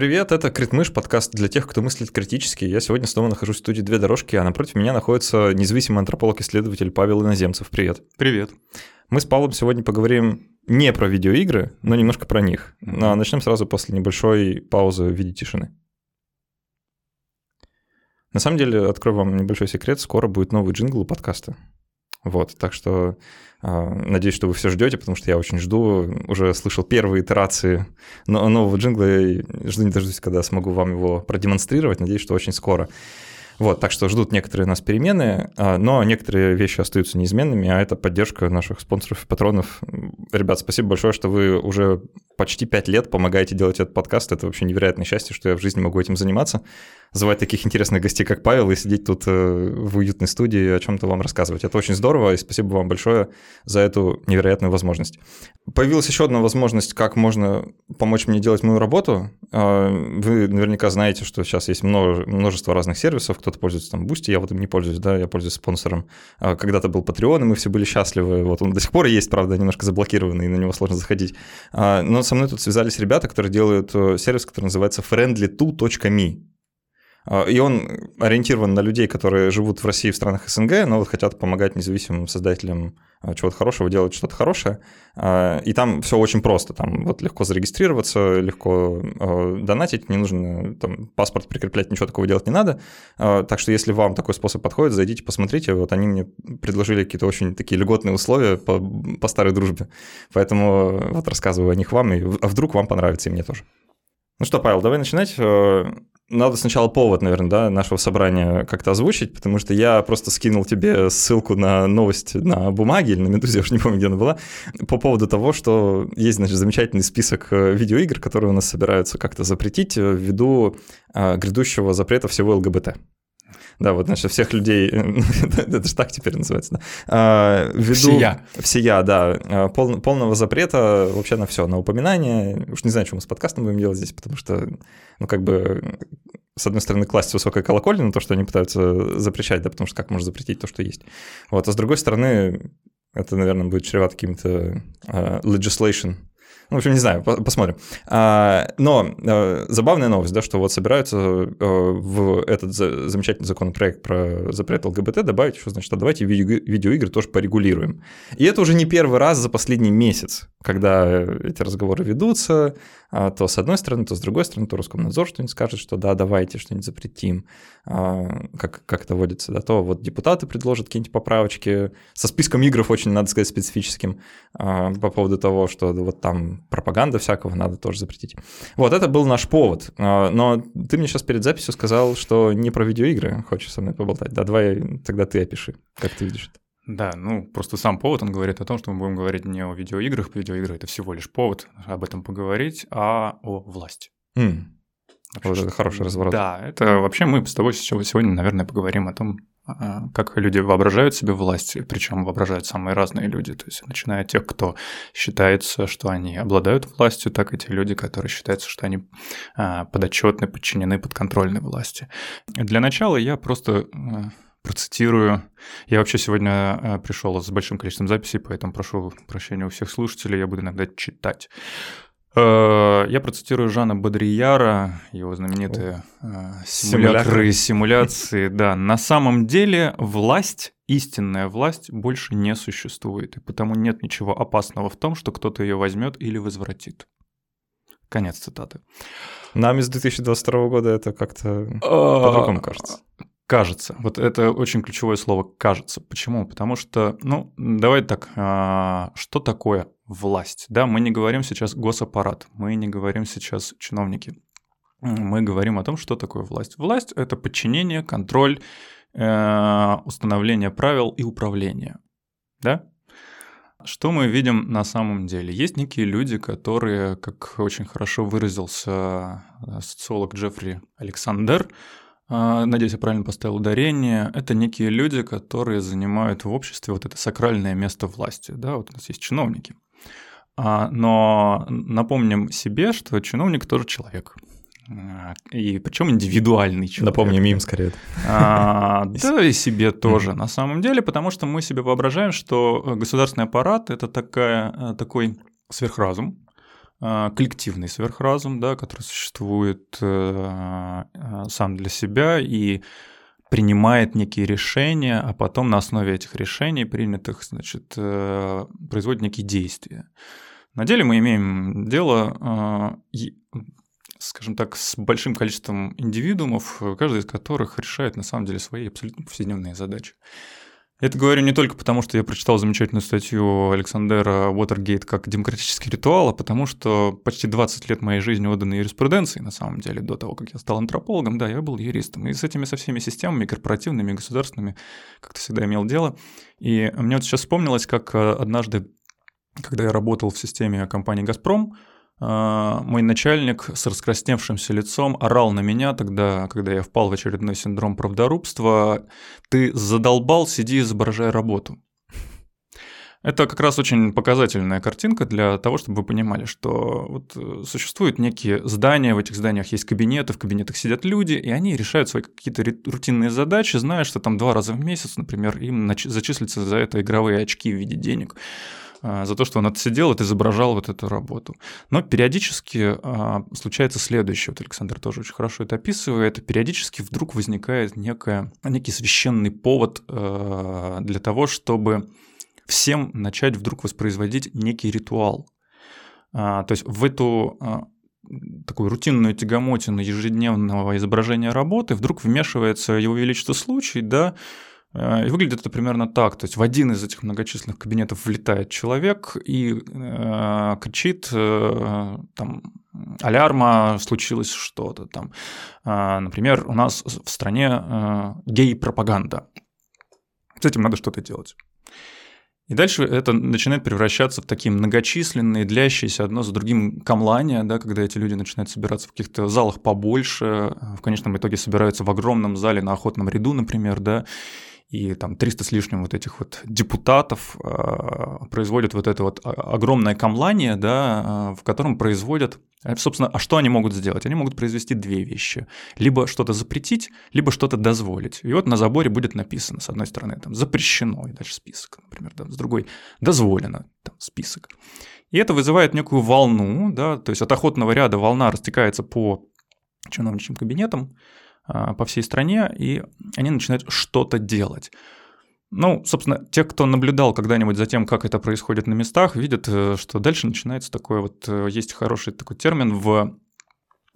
Привет, это Критмыш, подкаст для тех, кто мыслит критически. Я сегодня снова нахожусь в студии «Две дорожки», а напротив меня находится независимый антрополог-исследователь Павел Иноземцев. Привет. Привет. Мы с Павлом сегодня поговорим не про видеоигры, но немножко про них. Но начнем сразу после небольшой паузы в виде тишины. На самом деле, открою вам небольшой секрет, скоро будет новый джингл у подкаста. Вот, так что э, надеюсь, что вы все ждете, потому что я очень жду. Уже слышал первые итерации нового джингла и жду не дождусь, когда смогу вам его продемонстрировать. Надеюсь, что очень скоро. Вот, так что ждут некоторые нас перемены, а, но некоторые вещи остаются неизменными, а это поддержка наших спонсоров и патронов. Ребят, спасибо большое, что вы уже почти пять лет помогаете делать этот подкаст. Это вообще невероятное счастье, что я в жизни могу этим заниматься. Звать таких интересных гостей, как Павел, и сидеть тут э, в уютной студии о чем-то вам рассказывать. Это очень здорово, и спасибо вам большое за эту невероятную возможность. Появилась еще одна возможность, как можно помочь мне делать мою работу. А, вы наверняка знаете, что сейчас есть множество разных сервисов, кто-то пользуется там Boosty, я вот им не пользуюсь, да, я пользуюсь спонсором. А, когда-то был Patreon, и мы все были счастливы. Вот он до сих пор есть, правда, немножко заблокированный, и на него сложно заходить. А, но со мной тут связались ребята, которые делают э, сервис, который называется friendly2.me. А, и он ориентирован на людей, которые живут в России, в странах СНГ, но вот хотят помогать независимым создателям а, чего-то хорошего, делать что-то хорошее. А, и там все очень просто. Там вот легко зарегистрироваться, легко донатить, не нужно там, паспорт прикреплять, ничего такого делать не надо. Так что если вам такой способ подходит, зайдите, посмотрите. Вот они мне предложили какие-то очень такие льготные условия по, по старой дружбе. Поэтому вот рассказываю о них вам, и, а вдруг вам понравится, и мне тоже. Ну что, Павел, давай начинать. Э, надо сначала повод, наверное, да, нашего собрания как-то озвучить, потому что я просто скинул тебе ссылку на новость на бумаге или на Медузе, я уже не помню, где она была, по поводу того, что есть, значит, замечательный список э, видеоигр, которые у нас собираются как-то запретить э, ввиду грядущего запрета всего ЛГБТ. Да, вот, значит, всех людей, это же так теперь называется, да. А, ввиду, всея. Всея, да, а, пол, полного запрета вообще на все, на упоминание. Уж не знаю, что мы с подкастом будем делать здесь, потому что, ну, как бы, с одной стороны, класть высокой колокольни на то, что они пытаются запрещать, да, потому что как можно запретить то, что есть. Вот, а с другой стороны, это, наверное, будет чревато каким-то uh, legislation ну, в общем, не знаю, посмотрим. А, но а, забавная новость, да, что вот собираются а, в этот замечательный законопроект про запрет ЛГБТ добавить, что значит, а давайте видеоигры тоже порегулируем. И это уже не первый раз за последний месяц, когда эти разговоры ведутся, то с одной стороны, то с другой стороны, то Роскомнадзор что-нибудь скажет, что да, давайте что-нибудь запретим, как, как это водится, да, то вот депутаты предложат какие-нибудь поправочки со списком игр очень, надо сказать, специфическим по поводу того, что вот там пропаганда всякого надо тоже запретить. Вот, это был наш повод. А, но ты мне сейчас перед записью сказал, что не про видеоигры хочешь со мной поболтать. Да, давай тогда ты опиши, как ты видишь это. Да, ну просто сам повод, он говорит о том, что мы будем говорить не о видеоиграх, видеоигры — это всего лишь повод об этом поговорить, а о власти. Mm. Вот это хороший разворот. Да, это вообще мы с тобой сегодня, наверное, поговорим о том, а, как люди воображают себе власть, причем воображают самые разные люди, то есть начиная от тех, кто считается, что они обладают властью, так и те люди, которые считаются, что они а, подотчетны, подчинены, подконтрольны власти. Для начала я просто а, процитирую. Я вообще сегодня пришел с большим количеством записей, поэтому прошу прощения у всех слушателей, я буду иногда читать. Э, я процитирую Жана Бодрияра, его знаменитые О. Э, симуляторы симуляции. Да, на самом деле власть, истинная власть, больше не существует, и потому нет ничего опасного в том, что кто-то ее возьмет или возвратит. Конец цитаты. Нам из 2022 года это как-то по-другому кажется. Кажется. Вот это очень ключевое слово «кажется». Почему? Потому что, ну, давай так, а, что такое власть? Да, мы не говорим сейчас госаппарат, мы не говорим сейчас чиновники. Мы говорим о том, что такое власть. Власть – это подчинение, контроль, э, установление правил и управление. Да? Что мы видим на самом деле? Есть некие люди, которые, как очень хорошо выразился э, социолог Джеффри Александр, надеюсь, я правильно поставил ударение, это некие люди, которые занимают в обществе вот это сакральное место власти. Да, вот у нас есть чиновники. А, но напомним себе, что чиновник тоже человек. А, и причем индивидуальный человек. Напомним им скорее. А, да, и себе тоже, на самом деле, потому что мы себе воображаем, что государственный аппарат – это такая, такой сверхразум, а, коллективный сверхразум, да, который существует э, э, сам для себя и принимает некие решения, а потом на основе этих решений, принятых, значит, э, производит некие действия. На деле мы имеем дело, скажем так, с большим количеством индивидуумов, каждый из которых решает на самом деле свои абсолютно повседневные задачи. Это говорю не только потому, что я прочитал замечательную статью Александра Уотергейт как демократический ритуал, а потому что почти 20 лет моей жизни отданы юриспруденции, на самом деле, до того, как я стал антропологом, да, я был юристом. И с этими со всеми системами, корпоративными, государственными, как-то всегда имел дело. И мне вот сейчас вспомнилось, как э, однажды, когда я работал в системе компании «Газпром», мой начальник с раскрасневшимся лицом орал на меня тогда, когда я впал в очередной синдром правдорубства. «Ты задолбал, сиди, изображай работу». Это как раз очень показательная картинка для того, чтобы вы понимали, что вот э, существуют некие здания, в этих зданиях есть кабинеты, в кабинетах сидят люди, и они решают свои какие-то рутинные задачи, зная, что там два раза в месяц, например, им зачислятся за это игровые очки в виде денег. А, за то, что он отсидел, это изображал вот эту работу. Но периодически а, случается следующее, вот Александр тоже очень хорошо это описывает, периодически вдруг возникает некая, некий священный повод а, для того, чтобы всем начать вдруг воспроизводить некий ритуал. То есть в эту такую рутинную тягомотину ежедневного изображения работы вдруг вмешивается его величество случай, да, Э, и выглядит это примерно так. То есть в один из этих многочисленных кабинетов влетает человек и э, кричит, э, там, алярма, случилось что-то там. Э, например, у нас в стране э, гей-пропаганда. С этим надо что-то делать. И дальше это начинает превращаться в такие многочисленные, длящиеся одно за другим камлания, да, когда эти люди начинают собираться в каких-то залах побольше, в конечном итоге собираются в огромном зале на охотном ряду, например, да, и там 300 с лишним вот этих вот депутатов э, производят вот это вот огромное камлание, да, э, в котором производят, э, собственно, а что они могут сделать? Они могут произвести две вещи. Либо что-то запретить, либо что-то дозволить. И вот на заборе будет написано, с одной стороны, там, запрещено, и дальше список, например, да, с другой, дозволено, там, список. И это вызывает некую волну, да, то есть от охотного ряда волна растекается по чиновничьим кабинетам, а, по всей стране, и они начинают что-то делать. Ну, собственно, те, кто наблюдал когда-нибудь за тем, как это происходит на местах, видят, э, что дальше начинается такое вот, э, есть хороший такой термин в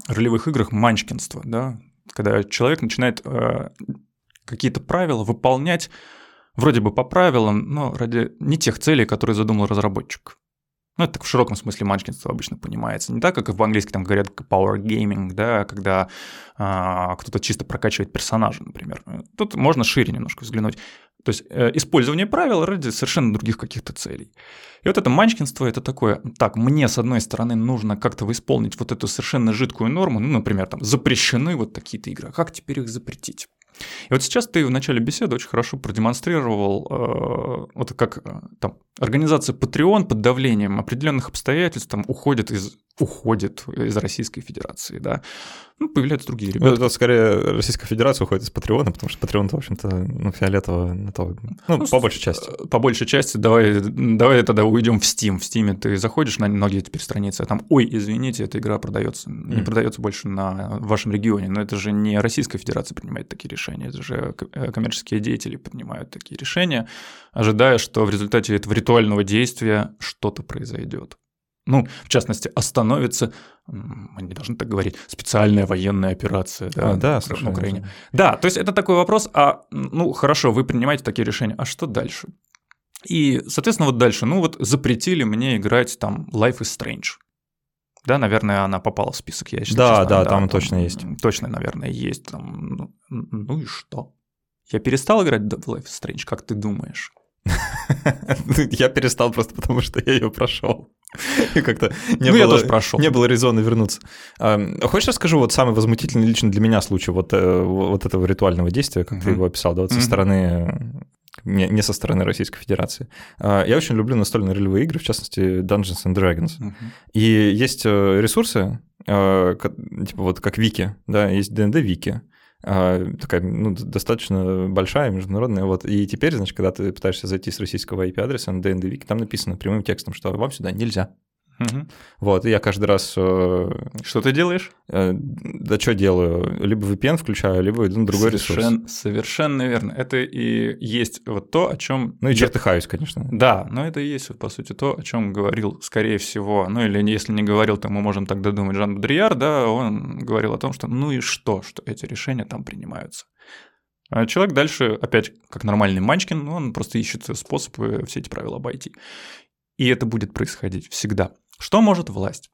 ролевых играх манчкинство, да, когда человек начинает э, какие-то правила выполнять вроде бы по правилам, но ради не тех целей, которые задумал разработчик. Ну, это так в широком смысле манчкинство обычно понимается. Не так, как в английском там говорят power gaming, да, когда а, кто-то чисто прокачивает персонажа, например. Тут можно шире немножко взглянуть. То есть э, использование правил ради совершенно других каких-то целей. И вот это манчкинство – это такое, так, мне, с одной стороны, нужно как-то исполнить вот эту совершенно жидкую норму, ну, например, там, запрещены вот такие-то игры, а как теперь их запретить? И вот сейчас ты в начале беседы очень хорошо продемонстрировал, э, вот как э, там организация Patreon под давлением определенных обстоятельств там уходит из уходит из Российской Федерации, да. Ну, появляются другие ребята. Ну, это скорее Российская Федерация уходит из Патреона, потому что Патреон, в общем-то, ну, фиолетово, это, ну, ну, по большей части. Э, по большей части, давай, давай тогда уйдем в Steam. В Steam ты заходишь на многие теперь страницы, а там, ой, извините, эта игра продается, mm. не продается больше на вашем регионе, но это же не Российская Федерация принимает такие решения, это же э, коммерческие деятели принимают такие решения, ожидая, что в результате этого ритуального действия что-то произойдет ну, в частности, остановится, мы не должны так говорить, специальная военная операция да, а, да, на Украине. Же. Да, то есть это такой вопрос, а, ну, хорошо, вы принимаете такие решения, а что дальше? И, соответственно, вот дальше, ну вот запретили мне играть там Life is Strange. Да, наверное, она попала в список, я считаю. Да, честно, да, да, там, там точно есть. Точно, наверное, есть. Там, ну, ну и что? Я перестал играть в Life is Strange, как ты думаешь? Я перестал просто потому, что я ее прошел. И как-то не ну, было, я тоже прошел. Не было резона вернуться. Хочешь расскажу вот самый возмутительный лично для меня случай вот, э, вот этого ритуального действия, как uh-huh. ты его описал, да, вот со стороны не, не со стороны Российской Федерации. А, я очень люблю настольные ролевые игры, в частности Dungeons and Dragons. Uh-huh. И есть э, ресурсы, э, типа вот как Вики, да, есть D&D Вики, такая ну, достаточно большая, международная. Вот. И теперь, значит, когда ты пытаешься зайти с российского IP-адреса на DNDWiki, там написано прямым текстом, что вам сюда нельзя. Мгм. Вот, и я каждый раз... э, Что ты делаешь? э, да что делаю? Либо VPN включаю, либо иду на другой ресурс. Совершен- Совершенно верно. Это и есть вот то, о чем... Ну и чертыхаюсь, конечно. Да, но это и есть, вот, по сути, то, о чем говорил, скорее всего, ну или если не говорил, то мы можем тогда думать Жан Бодрияр, да, он говорил о том, что ну и что, что эти решения там принимаются. А человек дальше, опять, как нормальный манчкин, ну, он просто ищет способы все эти правила обойти. И это будет происходить всегда. Что может власть?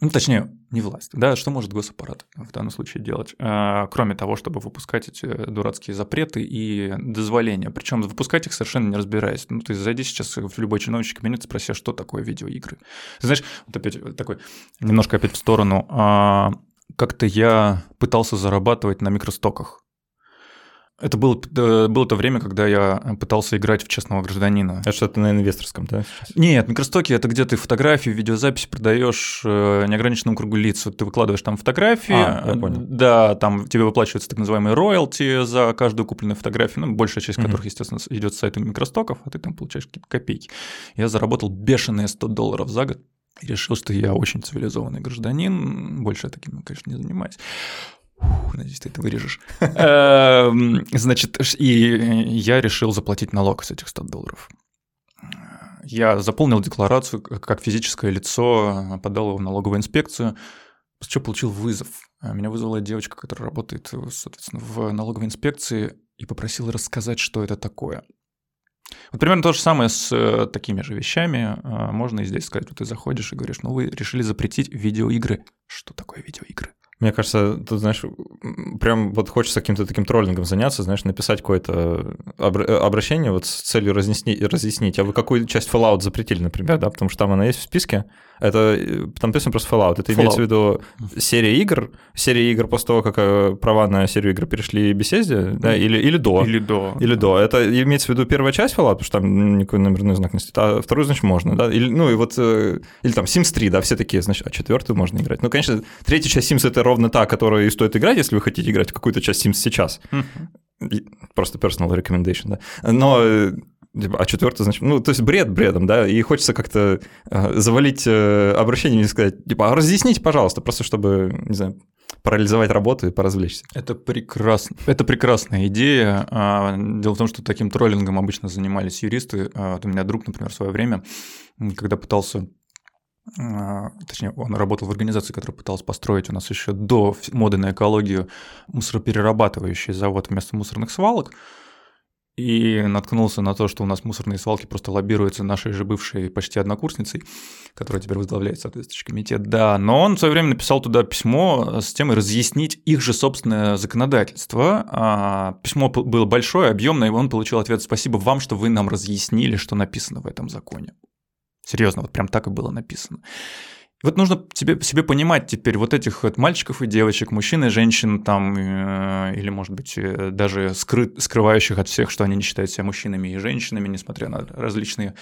Ну, точнее, не власть, да, что может госаппарат в данном случае делать, А, кроме того, чтобы выпускать эти дурацкие запреты и дозволения. Причем выпускать их совершенно не разбираясь. Ну, ты зайди сейчас в любой чиновничий кабинет спроси, а что такое видеоигры. Знаешь, вот опять такой, немножко опять в сторону. А, Как-то я пытался зарабатывать на микростоках. Это было, э, было то время, когда я пытался играть в честного гражданина. Это что-то на инвесторском, да? сейчас? Нет, микростоки это где ты фотографии, видеозаписи продаешь э, неограниченному кругу лиц. Вот ты выкладываешь там фотографии. А, я понял. Да, там тебе выплачиваются так называемые роялти за каждую купленную фотографию, ну, большая часть Мгм. которых, естественно, идет с сайта микростоков, а ты там получаешь какие-то копейки. Я заработал бешеные 100 долларов за год и решил, что я очень цивилизованный гражданин. Больше я таким, конечно, не занимаюсь. Фух, Надеюсь, ты это вырежешь. Эм, Значит, и я решил заплатить налог с этих 100 долларов. Я заполнил декларацию как физическое лицо, подал его в налоговую инспекцию, после чего получил вызов. А Меня вызвала девочка, которая работает, э, соответственно, в налоговой инспекции, и попросила рассказать, что это такое. Вот примерно то же самое с э, такими же вещами. Можно и здесь сказать, вот ты заходишь и говоришь, ну вы решили запретить видеоигры. Что такое видеоигры? Мне кажется, тут, знаешь, прям вот хочется каким-то таким троллингом заняться, знаешь, написать какое-то обра- э, обращение вот с целью разъяснить, разъяснить, а вы какую часть Fallout запретили, например, да, потому что там она есть в списке, это, э, там написано просто Fallout, это имеется в виду серия игр, серия игр после того, как э, права на серию игр перешли Bethesda, да, или, или до. Или до. Или до. Это имеется в виду первая часть Fallout, потому что там никакой номерной знак не стоит, а вторую, значит, можно, да? Или, ну и вот, э, или там Sims 3, да, все такие, значит, а четвертую можно играть. Ну, конечно, третья часть Sims это ровно та, которая и стоит играть, если вы хотите играть в какую-то часть Sims сейчас. И- Просто personal recommendation, да. Но э, типа, а четвертый, значит, ну, то есть бред бредом, да, и хочется как-то э, завалить э, обращение и сказать, типа, а разъясните, пожалуйста, просто чтобы, не знаю, парализовать работу и поразвлечься. Это прекрасно. Это прекрасная идея. А, Дело в том, что таким троллингом обычно занимались юристы. А, Вот у меня друг, например, в свое время, когда пытался точнее, он работал в организации, которая пыталась построить у нас еще до моды на экологию мусороперерабатывающий завод вместо мусорных свалок, и наткнулся на то, что у нас мусорные свалки просто лоббируются нашей же бывшей почти однокурсницей, которая теперь возглавляет соответствующий комитет. Да, но он в свое время написал туда письмо с темой разъяснить их же собственное законодательство. А, Письмо было большое, объемное, и он получил ответ «Спасибо вам, что вы нам разъяснили, что написано в этом законе». Серьезно, вот прям так и было написано. И Вот нужно себе, себе понимать теперь вот этих вот мальчиков и девочек, мужчин и женщин там, э, или, может быть, э, даже скры- скрывающих от всех, что они не считают себя мужчинами и женщинами, несмотря на различные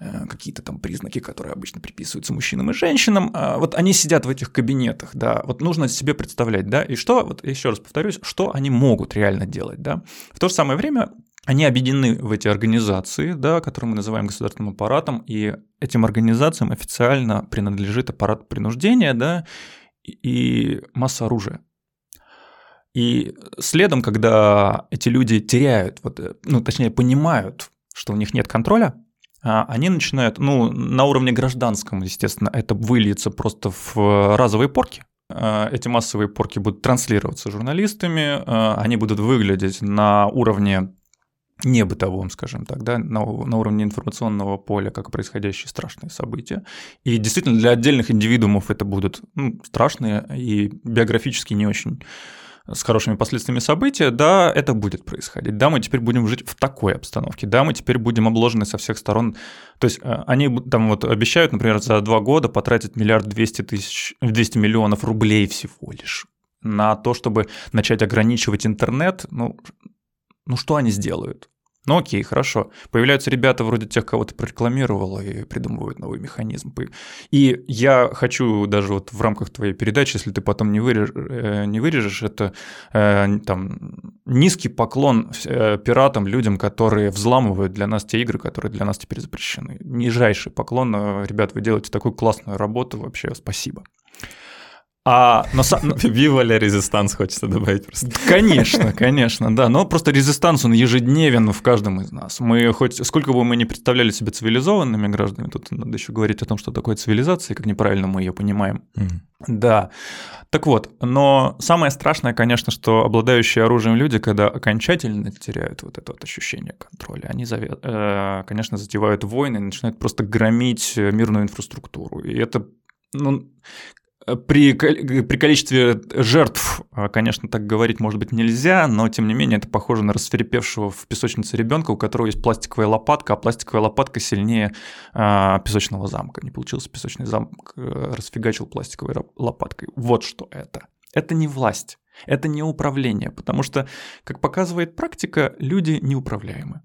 э, какие-то там признаки, которые обычно приписываются мужчинам и женщинам. А Вот они сидят в этих кабинетах, да, вот нужно себе представлять, да, и что, вот еще раз повторюсь, что они могут реально делать, да. В то же самое время они объединены в эти организации, да, которые мы называем государственным аппаратом, и этим организациям официально принадлежит аппарат принуждения, да, и- масса оружия. И следом, когда эти люди теряют, вот, э, ну, точнее, понимают, что у них нет контроля, а, они начинают, ну, на уровне гражданском, естественно, это выльется просто в разовые порки. А, Эти массовые порки будут транслироваться журналистами, а, они будут выглядеть на уровне не бытовом, скажем так, да, на, на уровне информационного поля, как происходящие страшные события. И действительно для отдельных индивидуумов это будут ну, страшные и биографически не очень с хорошими последствиями события, да, это будет происходить. Да, мы теперь будем жить в такой обстановке. Да, мы теперь будем обложены со всех сторон. То есть э, они там вот обещают, например, за два года потратить миллиард двести тысяч, 200 миллионов рублей всего лишь на то, чтобы начать ограничивать интернет. Ну, ну что они сделают? Ну окей, хорошо. Появляются ребята вроде тех, кого ты прорекламировал, и придумывают новый механизм. И я хочу даже вот в рамках твоей передачи, если ты потом не, вырежешь, э, не вырежешь, это э, там низкий поклон э, пиратам, людям, которые взламывают для нас те игры, которые для нас теперь запрещены. Нижайший поклон. Ребят, вы делаете такую классную работу, вообще спасибо. А, но, Вива ля резистанс хочется добавить просто. Конечно, конечно, да. Но просто резистанс, он ежедневен в каждом из нас. Мы хоть, сколько бы мы не представляли себя цивилизованными гражданами, тут надо еще говорить о том, что такое цивилизация, как неправильно мы ее понимаем. Да. Так вот, но самое страшное, конечно, что обладающие оружием люди, когда окончательно теряют вот это вот ощущение контроля, они, э, конечно, затевают войны, начинают просто громить мирную инфраструктуру. И это ну, при, при количестве жертв, а, конечно, так говорить, может быть, нельзя, но тем не менее это похоже на расферепевшего в песочнице ребенка, у которого есть пластиковая лопатка, а пластиковая лопатка сильнее а, песочного замка. Не получился песочный замок, э, расфигачил пластиковой лопаткой. Вот что это. Это не власть, это не управление, потому что, как показывает практика, люди неуправляемы.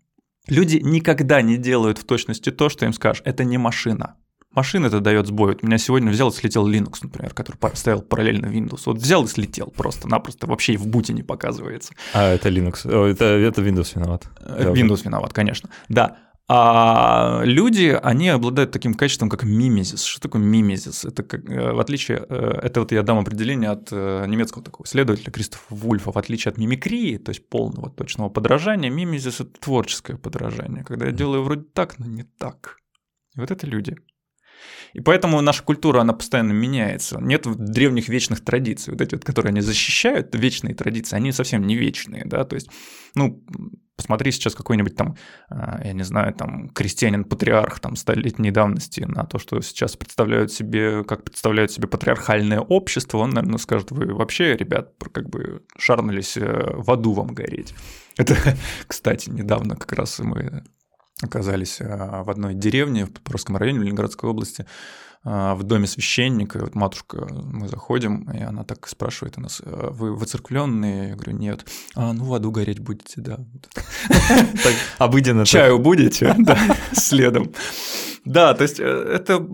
Люди никогда не делают в точности то, что им скажешь. Это не машина машина это дает сбой. Вот меня сегодня взял и слетел Linux, например, который стоял параллельно Windows. Вот взял и слетел просто-напросто, вообще и в буте не показывается. А, это Linux, это, это Windows виноват. Э, Windows виноват, конечно, да. А люди, они обладают таким качеством, как мимезис. Что такое мимезис? Это как, э, в отличие, э, это вот я дам определение от немецкого такого исследователя Кристофа Вульфа, в отличие от мимикрии, то есть полного точного подражания, мимезис – это творческое подражание, когда я делаю вроде так, но не так. И вот это люди – и поэтому наша культура, она постоянно меняется. Нет древних вечных традиций. Вот эти вот, которые они защищают, вечные традиции, они совсем не вечные, да, то есть, ну, посмотри сейчас какой-нибудь там, а, я не знаю, там, крестьянин-патриарх там столетней давности на то, что сейчас представляют себе, как представляют себе патриархальное общество, он, наверное, скажет, вы вообще, ребят, как бы шарнулись э, в аду вам гореть. Это, кстати, недавно как раз мы оказались а, в одной деревне в Покровском районе в Ленинградской области, а, в доме священника, и вот матушка, мы заходим, и она так спрашивает у нас, «А вы выцеркленные? Я говорю, нет. А, ну, в аду гореть будете, да. Обыденно. Чаю будете? Да, следом. Да, то есть э, это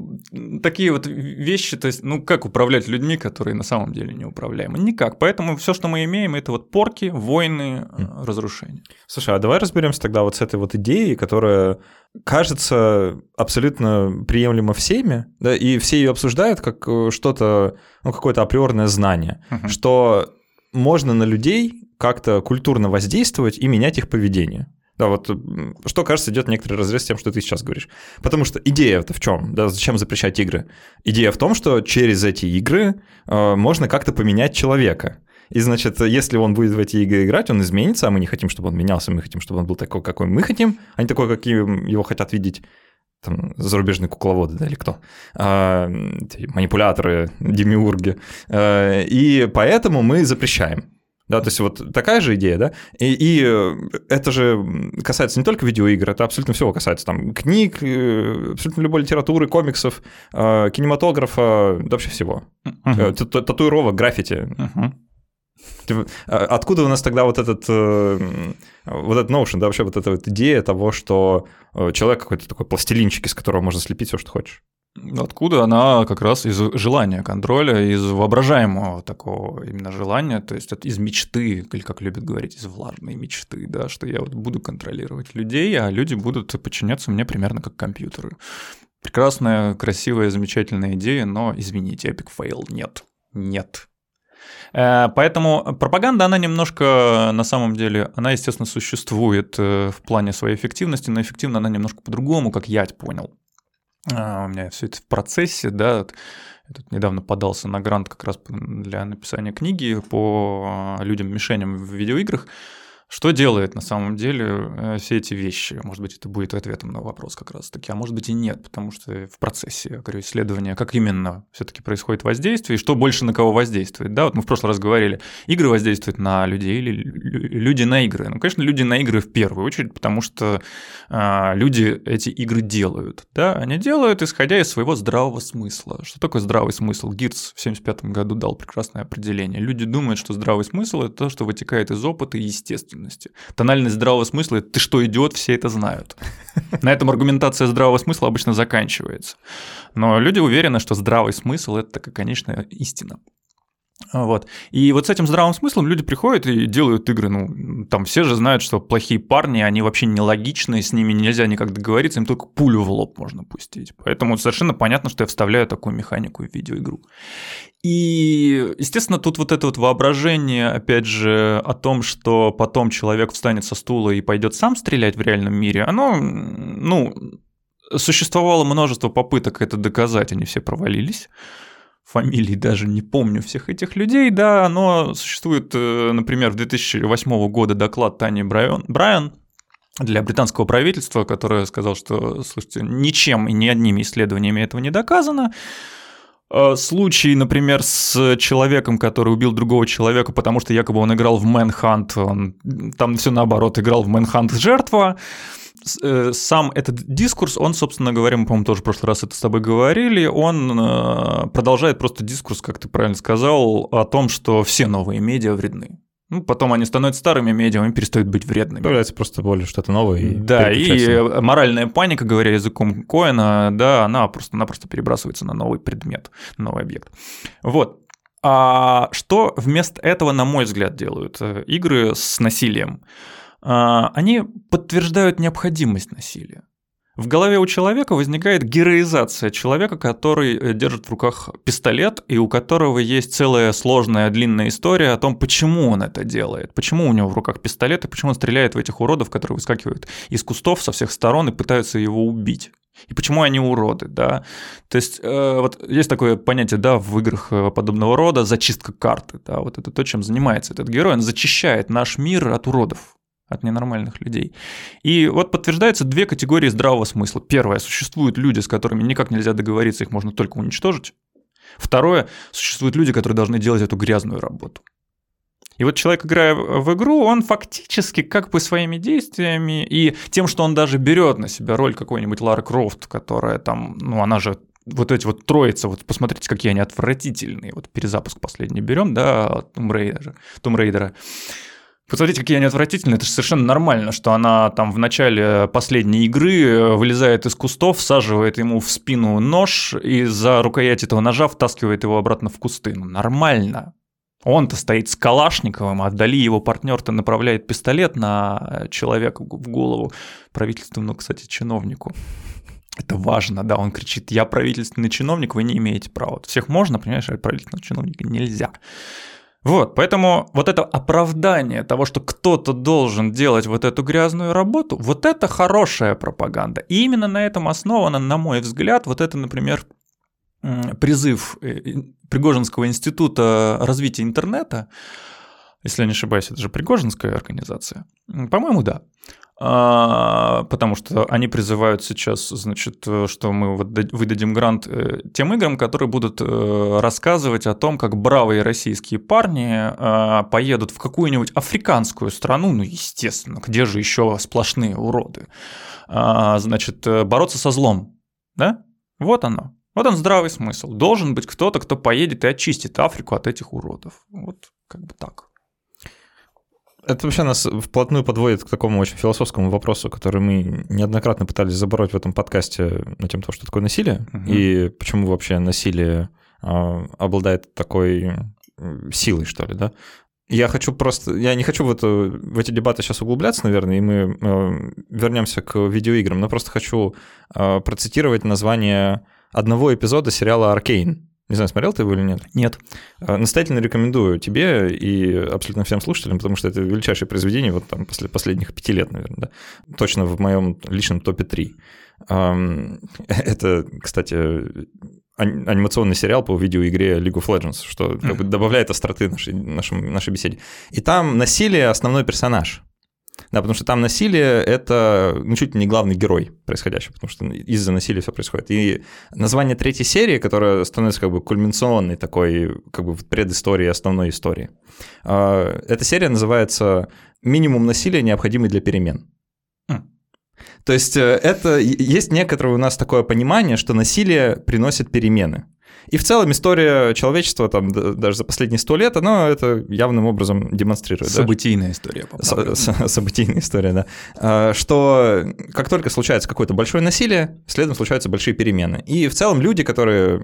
такие вот вещи, то есть, ну, как управлять людьми, которые на самом деле неуправляемы? Никак. Поэтому все, что мы имеем, это вот порки, войны, mm. разрушения. Слушай, а давай разберемся тогда вот с этой вот идеей, которая кажется абсолютно приемлема всеми, да, и все ее обсуждают как э, что-то, ну, какое-то априорное знание, uh-huh. что можно на людей как-то культурно воздействовать и менять их поведение. Да, вот что, кажется, идет некоторый разрез с тем, что ты сейчас говоришь. Потому что идея это в чем? Да, зачем запрещать игры? Идея в том, что через эти игры э, можно как-то поменять человека. И, значит, если он будет в эти игры играть, он изменится, а мы не хотим, чтобы он менялся, мы хотим, чтобы он был такой, какой мы хотим, а не такой, каким его хотят видеть там, зарубежные кукловоды, да, или кто, а, манипуляторы, демиурги. А, и поэтому мы запрещаем. Да, то есть вот такая же идея, да, и, и э, это же касается не только видеоигр, это абсолютно всего касается там книг, э, абсолютно любой литературы, комиксов, э, кинематографа, да вообще всего. Uh-huh. Татуировок, граффити. Uh-huh. Откуда у нас тогда вот этот, вот этот notion, да, вообще вот эта вот идея того, что человек какой-то такой пластилинчик, из которого можно слепить все, что хочешь? Откуда она как раз из желания контроля, из воображаемого такого именно желания, то есть из мечты, или как любят говорить, из влажной мечты, да, что я вот буду контролировать людей, а люди будут подчиняться мне примерно как компьютеры. Прекрасная, красивая, замечательная идея, но, извините, Epic Fail нет. Нет. Э, поэтому пропаганда, она немножко, на самом деле, она, естественно, существует э, в плане своей эффективности, но эффективна она немножко по-другому, как я понял. А, у меня все это в процессе, да, я тут недавно подался на грант как раз для написания книги по людям-мишеням в видеоиграх. Что делает на самом деле э, все эти вещи? Может быть, это будет ответом на вопрос как раз-таки, а может быть и нет, потому что в процессе, я говорю, исследования, как именно все-таки происходит воздействие, и что больше на кого воздействует. Да, вот мы в прошлый раз говорили, игры воздействуют на людей или люди на игры. Ну, конечно, люди на игры в первую очередь, потому что а, люди эти игры делают. Да, они делают, исходя из своего здравого смысла. Что такое здравый смысл? Гирц в 1975 году дал прекрасное определение. Люди думают, что здравый смысл – это то, что вытекает из опыта и естественно объективности. Тональность здравого смысла – ты что, идиот, все это знают. На этом аргументация здравого смысла обычно заканчивается. Но люди уверены, что здравый смысл – это такая конечная истина. Вот. И вот с этим здравым смыслом люди приходят и делают игры. Ну, там все же знают, что плохие парни, они вообще нелогичные, с ними нельзя никак договориться, им только пулю в лоб можно пустить. Поэтому совершенно понятно, что я вставляю такую механику в видеоигру. И, естественно, тут вот это вот воображение, опять же, о том, что потом человек встанет со стула и пойдет сам стрелять в реальном мире, оно, ну, существовало множество попыток это доказать, они все провалились фамилий даже не помню всех этих людей, да, но существует, э, например, в 2008 года доклад Тани Брайан, Брайан для британского правительства, которое сказал, что, слушайте, ничем и ни одними исследованиями этого не доказано. Э, случай, например, с человеком, который убил другого человека, потому что якобы он играл в Manhunt, он там все наоборот, играл в Manhunt жертва. Э, сам этот дискурс, он, собственно говоря, мы, по-моему, тоже в прошлый раз это с тобой говорили, он э, продолжает просто дискурс, как ты правильно сказал, о том, что все новые медиа вредны. Ну, потом они становятся старыми медиа, они перестают быть вредными. Появляется просто более что-то новое. И да, и моральная паника, говоря языком Коэна, да, она просто-напросто перебрасывается на новый предмет, новый объект. Вот. А что вместо этого, на мой взгляд, делают э, игры с насилием? А, они подтверждают необходимость насилия. В голове у человека возникает героизация человека, который э, держит в руках пистолет, и у которого есть целая сложная длинная история о том, почему он это делает, почему у него в руках пистолет, и почему он стреляет в этих уродов, которые выскакивают из кустов со всех сторон и пытаются его убить. И почему они уроды, да? То есть э, вот есть такое понятие, да, в играх э, подобного рода зачистка карты, да, вот это то, чем занимается этот герой, он зачищает наш мир от уродов от ненормальных людей. И вот подтверждаются две категории здравого смысла. Первое, существуют люди, с которыми никак нельзя договориться, их можно только уничтожить. Второе, существуют люди, которые должны делать эту грязную работу. И вот человек, играя в игру, он фактически как бы своими действиями и тем, что он даже берет на себя роль какой-нибудь Лары Крофт, которая там, ну она же вот эти вот троица, вот посмотрите, какие они отвратительные. Вот перезапуск последний берем, да, Tomb Raider, Tomb Raider. Посмотрите, какие они отвратительные. Это же совершенно нормально, что она там в начале последней игры э, вылезает из кустов, всаживает ему в спину нож и за рукоять этого ножа втаскивает его обратно в кусты. Ну, нормально. Он-то стоит с Калашниковым, а вдали его партнер-то направляет пистолет на человека в голову, правительственному, кстати, чиновнику. Это важно, да, он кричит, я правительственный чиновник, вы не имеете права. Всех можно, понимаешь, а правительственного чиновника нельзя. Вот, поэтому вот это оправдание того, что кто-то должен делать вот эту грязную работу, вот это хорошая пропаганда. И именно на этом основано, на мой взгляд, вот это, например, призыв э, Пригожинского института развития интернета, если я не ошибаюсь, это же Пригожинская организация. По-моему, да. А, потому что они призывают сейчас, значит, что мы выдадим грант э, тем играм, которые будут э, рассказывать о том, как бравые российские парни а, поедут в какую-нибудь африканскую страну, ну, естественно, где же еще сплошные уроды, а, значит, э, бороться со злом, да? Вот оно. Вот он здравый смысл. Должен быть кто-то, кто поедет и очистит Африку от этих уродов. Вот как бы так. Это вообще нас вплотную подводит к такому очень философскому вопросу, который мы неоднократно пытались забороть в этом подкасте на тем, что такое насилие, угу. и почему вообще насилие э, обладает такой силой, что ли, да? Я хочу просто, я не хочу в, эту, в эти дебаты сейчас углубляться, наверное, и мы э, вернемся к видеоиграм, но просто хочу э, процитировать название одного эпизода сериала «Аркейн», не знаю, смотрел ты его или нет? Нет. А, настоятельно рекомендую тебе и абсолютно всем слушателям, потому что это величайшее произведение вот там после последних пяти лет, наверное, да? Точно в моем личном топе 3. Это, кстати, анимационный сериал по видеоигре League of Legends, что как бы добавляет остроты нашей, нашей, нашей беседе. И там насилие основной персонаж. Да, потому что там насилие — это ну, чуть ли не главный герой происходящего, потому что из-за насилия все происходит. И название третьей серии, которая становится как бы кульминационной такой как бы предыстории основной истории. А, эта серия называется «Минимум насилия, необходимый для перемен». То есть э, это есть некоторое у нас такое понимание, что насилие приносит перемены. И в целом история человечества там даже за последние сто лет, она это явным образом демонстрирует. Событийная да? история. С Событийная история, да. А, что как только случается какое-то большое насилие, следом случаются большие перемены. И в целом люди, которые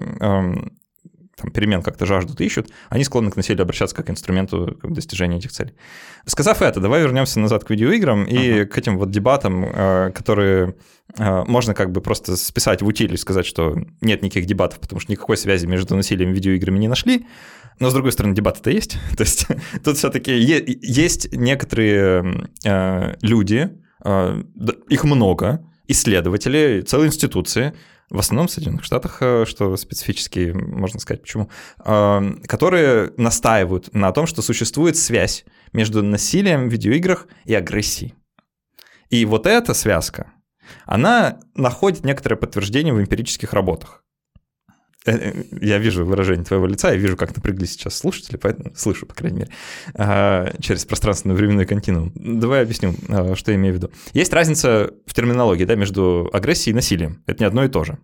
там, перемен как-то жаждут ищут, они склонны к насилию обращаться как к инструменту достижения этих целей. Сказав это, давай вернемся назад к видеоиграм и uh-huh. к этим вот дебатам, э, которые э, можно как бы просто списать в утиль и сказать, что нет никаких дебатов, потому что никакой связи между насилием и видеоиграми не нашли. Но, с другой стороны, дебаты-то есть. То есть тут все-таки есть некоторые э, люди, их много, исследователи, целые институции, в основном в Соединенных Штатах, э, что специфически, можно сказать, почему, э, которые настаивают на том, что существует связь между насилием в видеоиграх и агрессией. И вот эта связка, она находит некоторое подтверждение в эмпирических работах. Э, э, я вижу выражение твоего лица, я вижу, как напряглись сейчас слушатели, поэтому слышу, по крайней мере, а, через пространственно-временной континуум. Давай объясню, а, что я имею в виду. Есть разница в терминологии да, между агрессией и насилием. Это не одно и то же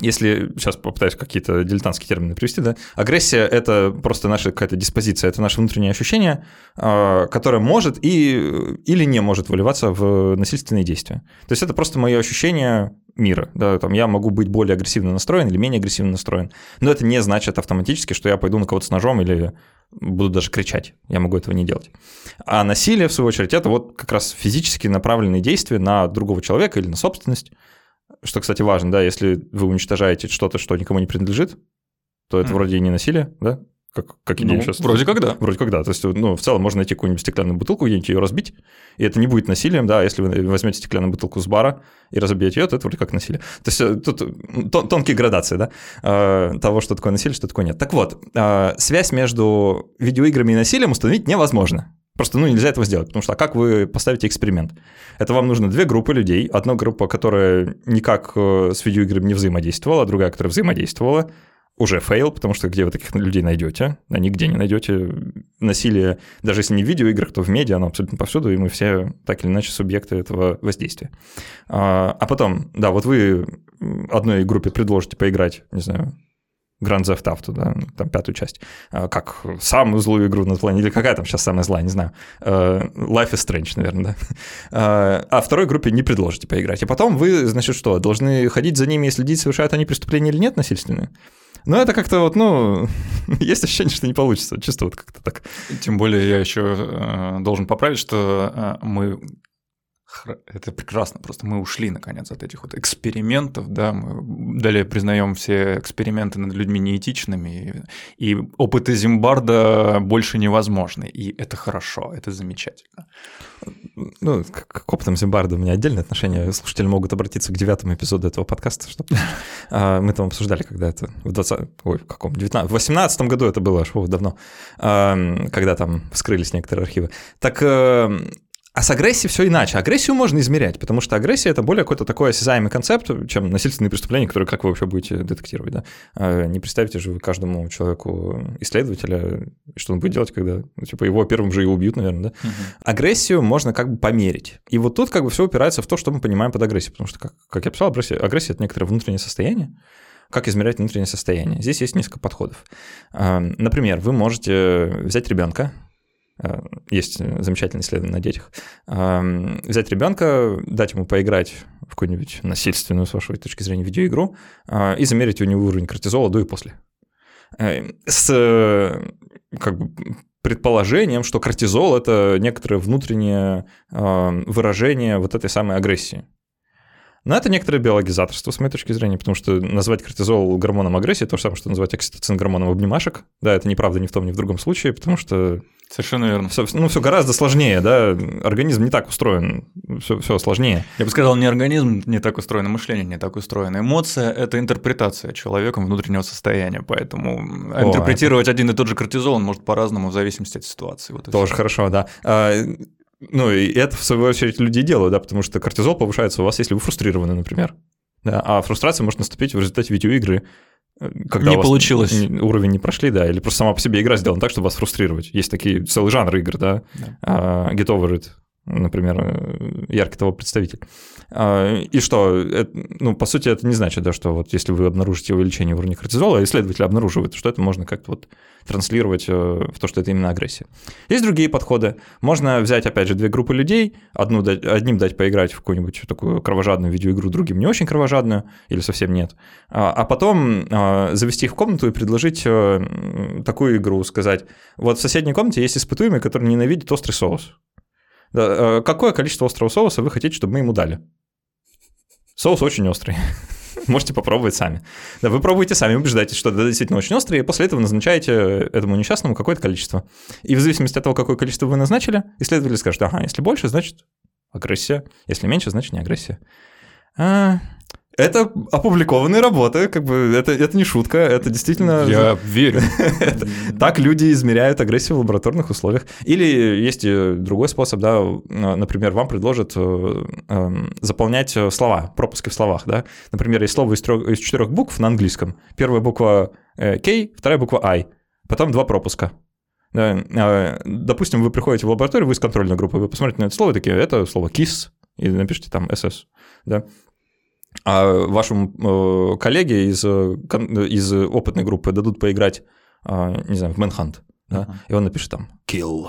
если сейчас попытаюсь какие-то дилетантские термины привести, да, агрессия – это просто наша какая-то диспозиция, это наше внутреннее ощущение, а, которое может и, или не может выливаться в насильственные действия. То есть это просто мое ощущение мира. Да, там я могу быть более агрессивно настроен или менее агрессивно настроен, но это не значит автоматически, что я пойду на кого-то с ножом или буду даже кричать. Я могу этого не делать. А насилие, в свою очередь, это вот как раз физически направленные действия на другого человека или на собственность, что, кстати, важно, да, если вы уничтожаете что-то, что никому не принадлежит, то это mm. вроде и не насилие, да? Как, как ну, сейчас. Вроде как да. Вроде как да. То есть, ну, в целом можно найти какую-нибудь стеклянную бутылку, где-нибудь ее разбить, и это не будет насилием, да, если вы возьмете стеклянную бутылку с бара и разобьете ее, то это вроде как насилие. То есть э, тут тон, тонкие градации, да, э, того, что такое насилие, что такое нет. Так вот, э, связь между видеоиграми и насилием установить невозможно. Просто ну, нельзя этого сделать, потому что а как вы поставите эксперимент? Это вам нужно две группы людей. Одна группа, которая никак с видеоиграми не взаимодействовала, а другая, которая взаимодействовала. Уже fail, потому что где вы таких людей найдете? Да, нигде не найдете. Насилие, даже если не в видеоиграх, то в медиа, оно абсолютно повсюду, и мы все так или иначе субъекты этого воздействия. А, а потом, да, вот вы одной группе предложите поиграть, не знаю, Grand Theft Auto, да, там пятую часть, а, как самую злую игру на планете, или какая там сейчас самая злая, не знаю, э, Life is Strange, наверное, да. А, а второй группе не предложите поиграть. И потом вы, значит, что, должны ходить за ними и следить, совершают они преступления или нет насильственные? Ну, это как-то вот, ну, есть ощущение, что не получится. Чисто вот как-то так. Тем более я еще э, должен поправить, что э, мы это прекрасно, просто мы ушли наконец от этих вот экспериментов, да, мы далее признаем все эксперименты над людьми неэтичными, и, и опыты Зимбарда больше невозможны, и это хорошо, это замечательно. Ну, к, к опытам Зимбарда у меня отдельное отношение, слушатели могут обратиться к девятому эпизоду этого подкаста, чтобы а, мы там обсуждали, когда это в 20, ой, в каком, 19, в 18 году это было, аж давно, когда там вскрылись некоторые архивы. Так а с агрессией все иначе. Агрессию можно измерять, потому что агрессия это более какой-то такой осязаемый концепт, чем насильственные преступления, которые как вы вообще будете детектировать. Да? А не представите же вы каждому человеку исследователя, что он будет делать, когда ну, типа, его первым же и убьют, наверное. Да? Угу. Агрессию можно как бы померить. И вот тут как бы все упирается в то, что мы понимаем под агрессией. Потому что, как, как я писал, агрессия, агрессия это некоторое внутреннее состояние. Как измерять внутреннее состояние? Здесь есть несколько подходов. Например, вы можете взять ребенка, есть замечательное исследование на детях. Взять ребенка, дать ему поиграть в какую-нибудь насильственную, с вашей точки зрения, видеоигру э, и замерить у него уровень кортизола до и после. Э, с как бы, предположением, что кортизол – это некоторое внутреннее выражение вот этой самой агрессии. Но это некоторое биологизаторство, с моей точки зрения, потому что назвать кортизол гормоном агрессии то же самое, что назвать окситоцин гормоном обнимашек. Да, это неправда ни в том, ни в другом случае, потому что... Совершенно верно. Все, ну, все гораздо сложнее, да, организм не так устроен, все, все сложнее. Я бы сказал, не организм не так устроен, а мышление не так устроено. Эмоция – это интерпретация человеком внутреннего состояния, поэтому О, интерпретировать это... один и тот же кортизол он может по-разному в зависимости от ситуации. Вот Тоже все. хорошо, да. А, ну, и это, в свою очередь, люди делают, да, потому что кортизол повышается у вас, если вы фрустрированы, например. Да, а фрустрация может наступить в результате видеоигры, когда не получилось. уровень не прошли, да, или просто сама по себе игра сделана так, чтобы вас фрустрировать. Есть такие целый жанр игр, да, да. Uh, Get Over It, например, э, яркий того представитель. А, и что, это, ну, по сути, это не значит, да, что вот если вы обнаружите увеличение уровня кортизола, а исследователи обнаруживают, что это можно как-то вот транслировать э, в то, что это именно агрессия. Есть другие подходы. Можно взять, опять же, две группы людей, одну одним дать поиграть в какую-нибудь такую кровожадную видеоигру, другим не очень кровожадную или совсем нет, а, а потом завести их в комнату и предложить э, такую игру, сказать, вот в соседней комнате есть испытуемый, который ненавидит острый соус. Э, какое количество острого соуса вы хотите, чтобы мы ему дали? Соус очень острый. Можете попробовать сами. Да, вы пробуете сами, убеждаетесь, что это действительно очень острый, и после этого назначаете этому несчастному какое-то количество. И в зависимости от того, какое количество вы назначили, исследователь скажет, ага, если больше, значит агрессия, если меньше, значит не агрессия. А, это опубликованные работы, как бы это, это не шутка, это действительно... Я верю. Так люди измеряют агрессию в лабораторных условиях. Или есть другой способ, да, например, вам предложат э, эм, заполнять слова, пропуски в словах, да. Например, есть слово из, трех, из четырех букв на английском. Первая буква э, K, вторая буква I, потом два пропуска. Э, допустим, вы приходите в лабораторию, вы из контрольной группы, вы посмотрите на это слово, такие, это слово KISS, и напишите там SS, да, а вашему э, коллеге из, э, из опытной группы дадут поиграть, э, не знаю, в Manhunt, да, uh-huh. и он напишет там «kill»,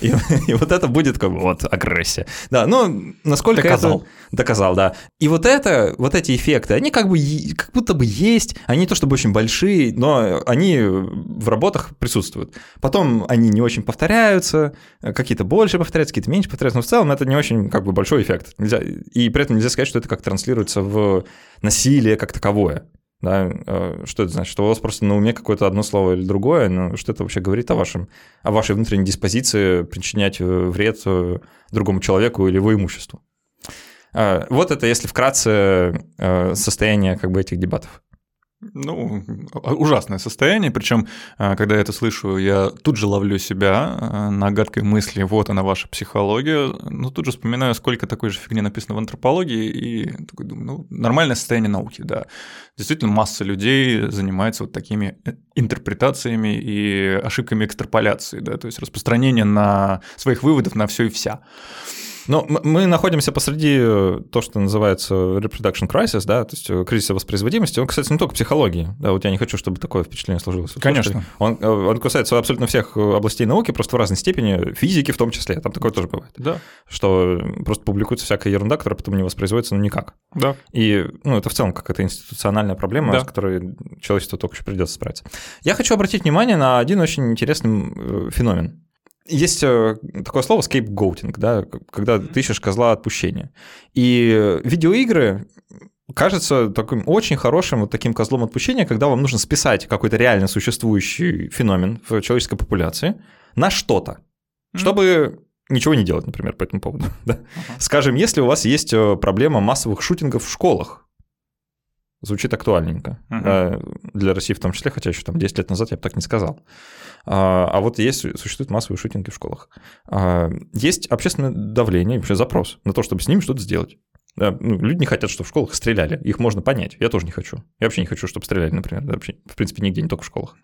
и, и вот это будет как бы вот агрессия. Да, ну, насколько доказал. это... Доказал, да. И вот это, вот эти эффекты, они как бы, как будто бы есть, они не то чтобы очень большие, но они в работах присутствуют. Потом они не очень повторяются, какие-то больше повторяются, какие-то меньше повторяются, но в целом это не очень как бы большой эффект. Нельзя, и при этом нельзя сказать, что это как транслируется в насилие как таковое да, э, что это значит? Что у вас просто на уме какое-то одно слово или другое, но что это вообще говорит о, вашем, о вашей внутренней диспозиции причинять э, вред э, другому человеку или его имуществу. Вот это, если вкратце, состояние как бы этих дебатов. Ну, ужасное состояние, причем, а, когда я это слышу, я тут же ловлю себя а, на гадкой мысли, вот она ваша психология, ну, тут же вспоминаю, сколько такой же фигни написано в антропологии, и такой думаю, ну, нормальное состояние науки, да. Действительно, масса людей занимается вот такими э, интерпретациями и ошибками экстраполяции, да, то есть распространение на своих выводов на все и вся. Ну, мы находимся посреди э, то, что называется reproduction crisis, да, то есть э, кризиса воспроизводимости. Он, кстати, не только психологии. Да, вот я не хочу, чтобы такое впечатление сложилось. Конечно. Он, э, он касается абсолютно всех областей науки, просто в разной степени, физики в том числе. Там такое тоже бывает. Да. Что просто публикуется всякая ерунда, которая потом не воспроизводится, ну, никак. Да. И, ну, это в целом какая-то институциональная проблема, да. с которой человечеству только еще придется справиться. Я хочу обратить внимание на один очень интересный феномен. Есть э, такое слово scapegoating, да, когда ты ищешь козла отпущения. И видеоигры кажется таким очень хорошим вот таким козлом отпущения, когда вам нужно списать какой-то реально существующий феномен в человеческой популяции на что-то, чтобы ничего не делать, например, по этому поводу. Да? Uh-huh. Скажем, если у вас есть э, проблема массовых шутингов в школах, звучит актуальненько. Uh-huh. Для России в том числе, хотя еще там 10 лет назад я бы так не сказал. А, а вот есть, существуют массовые шутинги в школах. А, есть общественное давление, вообще запрос на то, чтобы с ними что-то сделать. Да, ну, люди не хотят, чтобы в школах стреляли. Их можно понять. Я тоже не хочу. Я вообще не хочу, чтобы стреляли, например. Да, вообще, в принципе, нигде, не только в школах.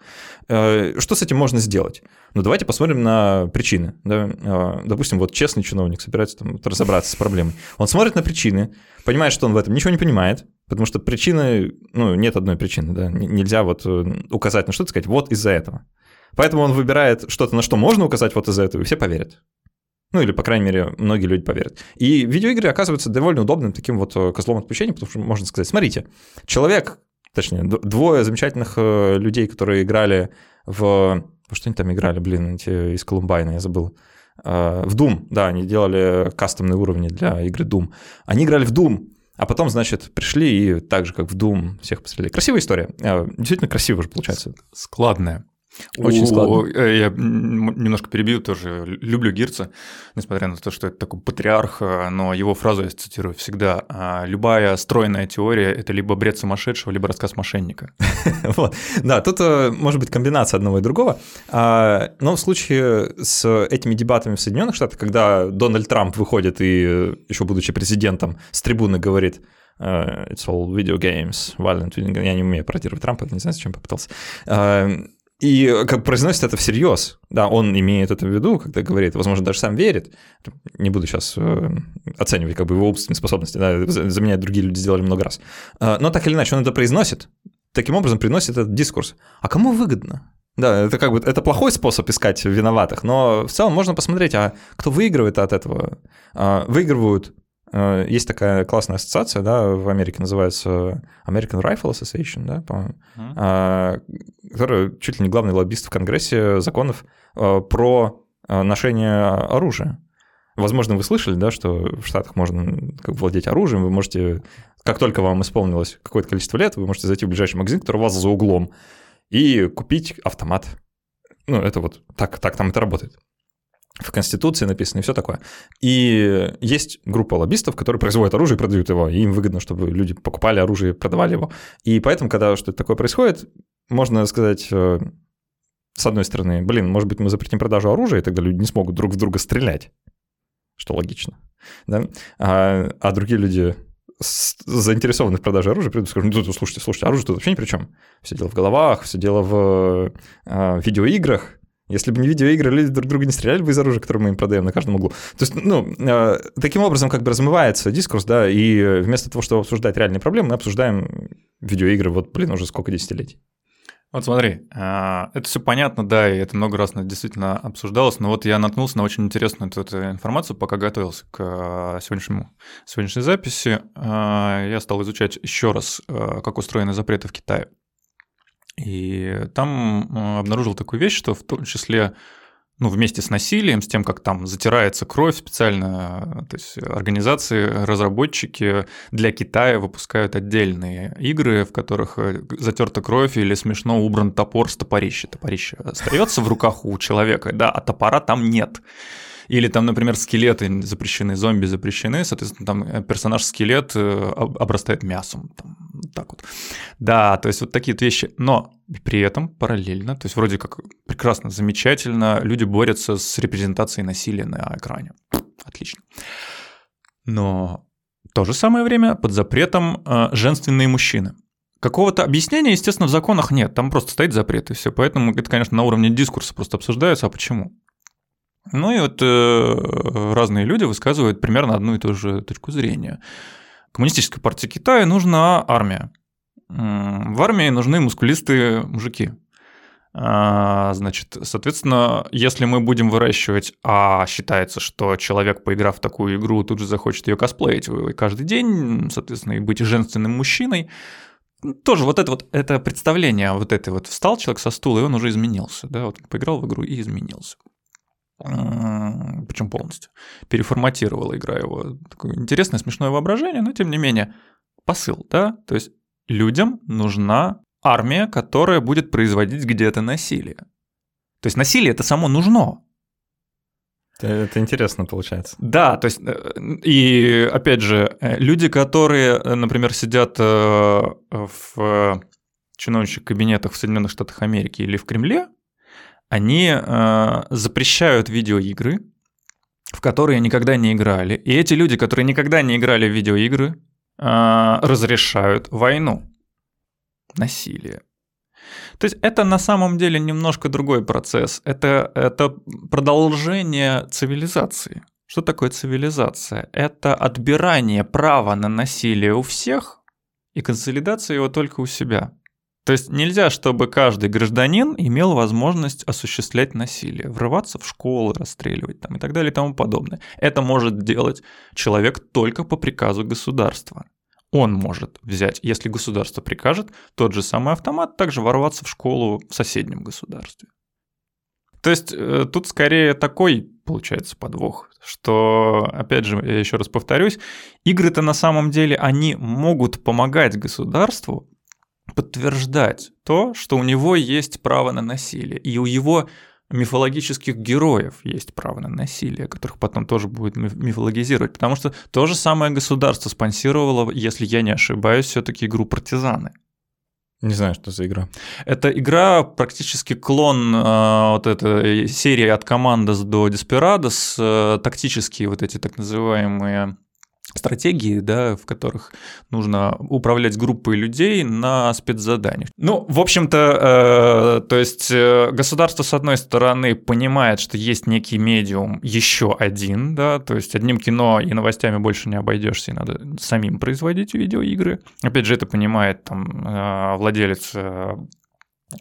А, что с этим можно сделать? Ну, давайте посмотрим на причины. Да? Допустим, вот честный чиновник собирается там, разобраться с проблемой. Он смотрит на причины, понимает, что он в этом ничего не понимает, потому что причины, ну, нет одной причины, да, нельзя вот э, указать на что-то, сказать, вот из-за этого. Поэтому он выбирает что-то, на что можно указать вот из-за этого, и все поверят. Ну, или, по крайней мере, многие люди поверят. И видеоигры оказываются довольно удобным таким вот э, козлом отпущения, потому что можно сказать, смотрите, человек, точнее, двое замечательных э, людей, которые играли в... Что они там играли, блин, эти из Колумбайна, я забыл. Э, в Doom, да, они делали кастомные уровни для игры Doom. Они играли в Doom, а потом, значит, пришли и так же, как в Doom, всех пострелили. Красивая история. Действительно красиво же получается. Складная. Очень складно. Э, я немножко перебью тоже. Люблю Гирца, несмотря на то, что это такой патриарх, э, но его фразу я цитирую всегда. «А, Любая стройная теория – это либо бред сумасшедшего, либо рассказ мошенника. Вот. Да, тут э, может быть комбинация одного и другого. А, но в случае с этими дебатами в Соединенных Штатах, когда Дональд Трамп выходит и, еще будучи президентом, с трибуны говорит, It's all video games, violent. Я не умею пародировать Трампа, не знаю, зачем попытался и как произносит это всерьез. Да, он имеет это в виду, когда говорит, возможно, даже сам верит. Не буду сейчас э, оценивать как бы его умственные способности, да, за меня другие люди сделали много раз. Э, но так или иначе он это произносит, таким образом приносит этот дискурс. А кому выгодно? Да, это как бы это плохой способ искать виноватых, но в целом можно посмотреть, а кто выигрывает от этого? А, выигрывают Э, есть такая классная ассоциация, да, в Америке называется American Rifle Association, да, по-моему, mm-hmm. которая чуть ли не главный лоббист в Конгрессе законов э, про ношение оружия. Возможно, вы слышали, да, что в Штатах можно как, владеть оружием, вы можете, как только вам исполнилось какое-то количество лет, вы можете зайти в ближайший магазин, который у вас за углом, и купить автомат. Ну, это вот так, так там это работает в Конституции написано и все такое. И есть группа лоббистов, которые производят оружие и продают его, и им выгодно, чтобы люди покупали оружие и продавали его. И поэтому, когда что-то такое происходит, можно сказать, э, с одной стороны, блин, может быть, мы запретим продажу оружия, и тогда люди не смогут друг в друга стрелять, что логично. Да? А, а другие люди заинтересованы в продаже оружия, придут и скажут, ну, слушайте, слушайте, оружие тут вообще ни при чем. Все дело в головах, все дело в э, видеоиграх, если бы не видеоигры, люди друг друга не стреляли бы из оружия, которое мы им продаем на каждом углу. То есть, ну, э, таким образом как бы размывается дискурс, да, и вместо того, чтобы обсуждать реальные проблемы, мы обсуждаем видеоигры, вот, блин, уже сколько десятилетий. Вот смотри, э, это все понятно, да, и это много раз действительно обсуждалось, но вот я наткнулся на очень интересную эту информацию, пока готовился к э, сегодняшнему, сегодняшней записи. Я стал изучать еще раз, как устроены запреты в Китае. И там э, обнаружил такую вещь, что в том числе ну, вместе с насилием, с тем, как там затирается кровь специально, то есть организации, разработчики для Китая выпускают отдельные игры, в которых э, затерта кровь или смешно убран топор с топорища. Топорище остается в руках у человека, да, а топора там нет. Или там, например, скелеты запрещены, зомби запрещены, соответственно, там э, персонаж-скелет э, обрастает мясом. Там, так вот. Да, то есть вот такие вот вещи. Но при этом параллельно, то есть вроде как прекрасно, замечательно, люди борются с репрезентацией насилия на экране. Отлично. Но в то же самое время под запретом э, женственные мужчины. Какого-то объяснения, естественно, в законах нет, там просто стоит запрет и все. Поэтому это, конечно, на уровне дискурса просто обсуждается, а почему? Ну и вот э, разные люди высказывают примерно одну и ту же точку зрения. Коммунистической партии Китая нужна армия. В армии нужны мускулистые мужики. А, значит, соответственно, если мы будем выращивать, а считается, что человек, поиграв в такую игру, тут же захочет ее косплеить каждый день, соответственно, и быть женственным мужчиной, тоже вот это вот это представление, вот это вот встал человек со стула, и он уже изменился, да, вот поиграл в игру и изменился причем полностью, переформатировала игра его. Такое интересное, смешное воображение, но тем не менее посыл, да, то есть людям нужна армия, которая будет производить где-то насилие. То есть насилие это само нужно. Это, это интересно получается. Да, то есть, э, и опять же, э, люди, которые, э, например, сидят в чиновничьих кабинетах в Соединенных Штатах Америки или в Кремле, они э, запрещают видеоигры, в которые никогда не играли. И эти люди, которые никогда не играли в видеоигры, э, разрешают войну, насилие. То есть это на самом деле немножко другой процесс. Это, это продолжение цивилизации. Что такое цивилизация? Это отбирание права на насилие у всех и консолидация его только у себя. То есть нельзя, чтобы каждый гражданин имел возможность осуществлять насилие, врываться в школы, расстреливать там и так далее и тому подобное. Это может делать человек только по приказу государства. Он может взять, если государство прикажет, тот же самый автомат, также ворваться в школу в соседнем государстве. То есть э, тут скорее такой получается подвох, что, опять же, я еще раз повторюсь, игры-то на самом деле, они могут помогать государству подтверждать то, что у него есть право на насилие, и у его мифологических героев есть право на насилие, которых потом тоже будет мифологизировать, потому что то же самое государство спонсировало, если я не ошибаюсь, все-таки игру «Партизаны». Не знаю, что за игра. Это игра практически клон э, вот этой серии от Командос до Desperados, э, тактические вот эти так называемые стратегии, да, в которых нужно управлять группой людей на спецзаданиях. Ну, в общем-то, э, то есть э, государство, с одной стороны, понимает, что есть некий медиум еще один, да, то есть одним кино и новостями больше не обойдешься, и надо самим производить видеоигры. Опять же, это понимает там э, владелец э,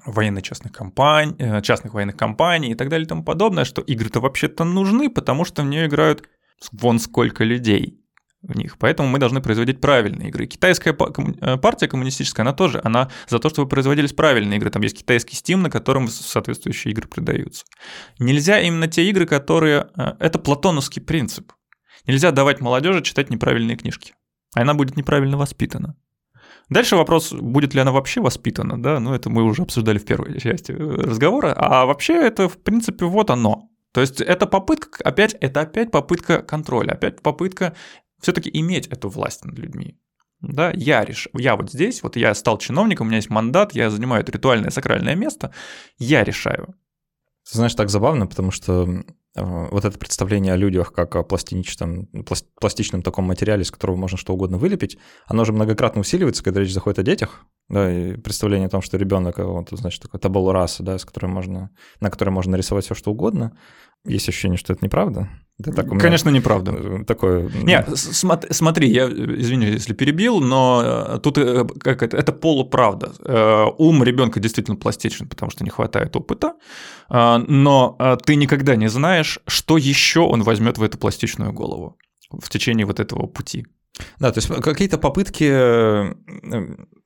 военных частных компаний, э, частных военных компаний и так далее и тому подобное, что игры-то вообще-то нужны, потому что в нее играют вон сколько людей в них. Поэтому мы должны производить правильные игры. Китайская э, партия коммунистическая, она тоже, она за то, чтобы производились правильные игры. Там есть китайский Steam, на котором соответствующие игры продаются. Нельзя именно те игры, которые... Э, это платоновский принцип. Нельзя давать молодежи читать неправильные книжки. Она будет неправильно воспитана. Дальше вопрос, будет ли она вообще воспитана, да, ну это мы уже обсуждали в первой части э, разговора, а вообще это, в принципе, вот оно. То есть это попытка, опять, это опять попытка контроля, опять попытка все-таки иметь эту власть над людьми. Да, я реш... я вот здесь, вот я стал чиновником, у меня есть мандат, я занимаю это ритуальное сакральное место, я решаю. Знаешь, так забавно, потому что э, вот это представление о людях как о пластичном, пластичном таком материале, из которого можно что угодно вылепить, оно же многократно усиливается, когда речь заходит о детях. Да, и представление о том, что ребенок, вот, значит, такой табол раса, да, с которой можно, на которой можно нарисовать все, что угодно. Есть ощущение, что это неправда. Это так Конечно, неправда. Э, такое... Не, смотри, я, извини, если перебил, но э, тут э, как это, это полуправда. Ум ребенка действительно пластичен, потому что не хватает опыта, но ты никогда не знаешь, что еще он возьмет в эту пластичную голову в течение вот этого пути. Да, то есть какие-то попытки э,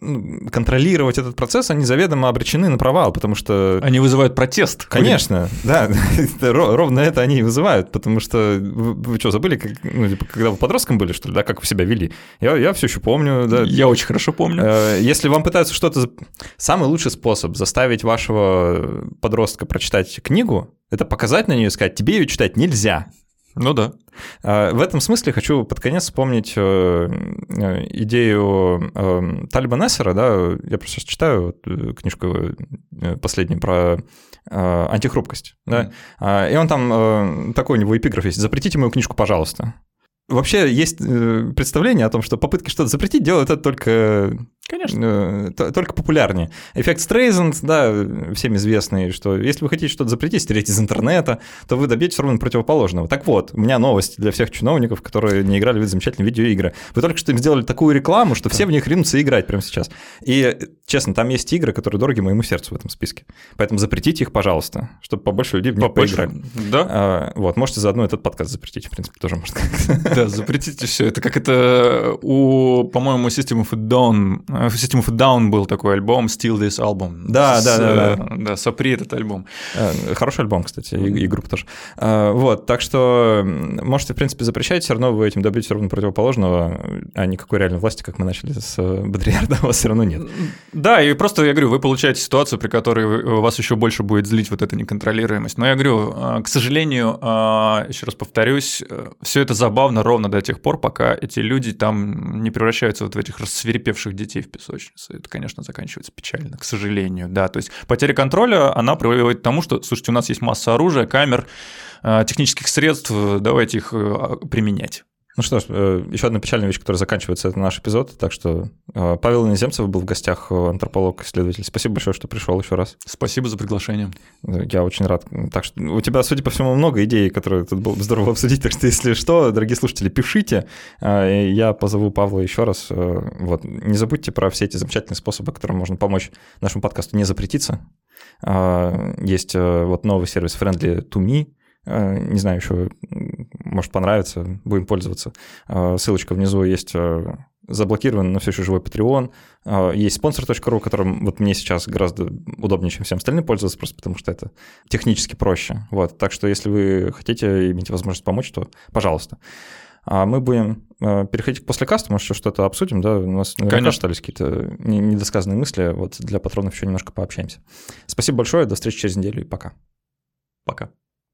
ну, контролировать этот процесс, они заведомо обречены на провал, потому что... Они вызывают протест. Конечно, да, ровно это они и вызывают, потому что вы, вы что, забыли, как, ну, типа, когда вы подростком были, что ли, да, как вы себя вели? Я, я все еще помню, да. Я очень хорошо помню. Э, если вам пытаются что-то... Самый лучший способ заставить вашего подростка прочитать книгу, это показать на нее и сказать, тебе ее читать нельзя. Ну да. А, в этом смысле хочу под конец вспомнить э, э, идею э, Талиба Нессера, да, я просто сейчас читаю книжку последнюю про антихрупкость, да, mm. и он там, такой у него эпиграф есть, запретите мою книжку, пожалуйста. Вообще есть представление о том, что попытки что-то запретить делают это только Конечно. Э, только популярнее. Эффект Стрейзенд, да, всем известный, что если вы хотите что-то запретить, стереть из интернета, то вы добьетесь ровно противоположного. Так вот, у меня новость для всех чиновников, которые не играли в эти замечательные видеоигры. Вы только что им сделали такую рекламу, что все в них ринутся играть прямо сейчас. И, честно, там есть игры, которые дороги моему сердцу в этом списке. Поэтому запретите их, пожалуйста, чтобы побольше людей в них побольше, поиграли. Да. А, вот, можете заодно этот подкаст запретить, в принципе, тоже можно. Да, запретите все. Это как это у, по-моему, System of a Dawn в System of a Down был такой альбом Still This Album. Да, с, да, да, да. Да, сопри этот альбом. Э, хороший альбом, кстати, и, и группа тоже. Э, вот, так что можете, в принципе, запрещать, все равно вы этим добьетесь ровно противоположного, а никакой реальной власти, как мы начали с э, Бодриярда, у вас все равно нет. Да, и просто, я говорю, вы получаете ситуацию, при которой вас еще больше будет злить вот эта неконтролируемость. Но я говорю, к сожалению, еще раз повторюсь, все это забавно ровно до тех пор, пока эти люди там не превращаются вот в этих рассверепевших детей в песочнице. Это, конечно, заканчивается печально, к сожалению, да. То есть потеря контроля, она приводит к тому, что, слушайте, у нас есть масса оружия, камер, э, технических средств, давайте их э, применять. Ну что ж, э, еще одна печальная вещь, которая заканчивается, это наш эпизод. Так что э, Павел Иноземцев был в гостях, э, антрополог, исследователь. Спасибо большое, что пришел еще раз. Спасибо за приглашение. Я очень рад. Так что у тебя, судя по всему, много идей, которые тут было бы здорово обсудить. Так что, если что, дорогие слушатели, пишите. Я позову Павла еще раз. Вот. Не забудьте про все эти замечательные способы, которым можно помочь нашему подкасту не запретиться. Есть вот новый сервис Friendly to Me, не знаю, еще, может, понравится, будем пользоваться. Э, ссылочка внизу есть э, заблокирован, но все еще живой Patreon. Есть спонсор.ру, которым вот мне сейчас гораздо удобнее, чем всем остальным пользоваться, просто потому что это технически проще. Вот. Так что если вы хотите иметь возможность помочь, то пожалуйста. А мы будем переходить после каста, может, еще что-то обсудим, да? У нас наверняка остались какие-то недосказанные мысли. Вот для патронов еще немножко пообщаемся. Спасибо большое, до встречи через неделю и пока. Пока.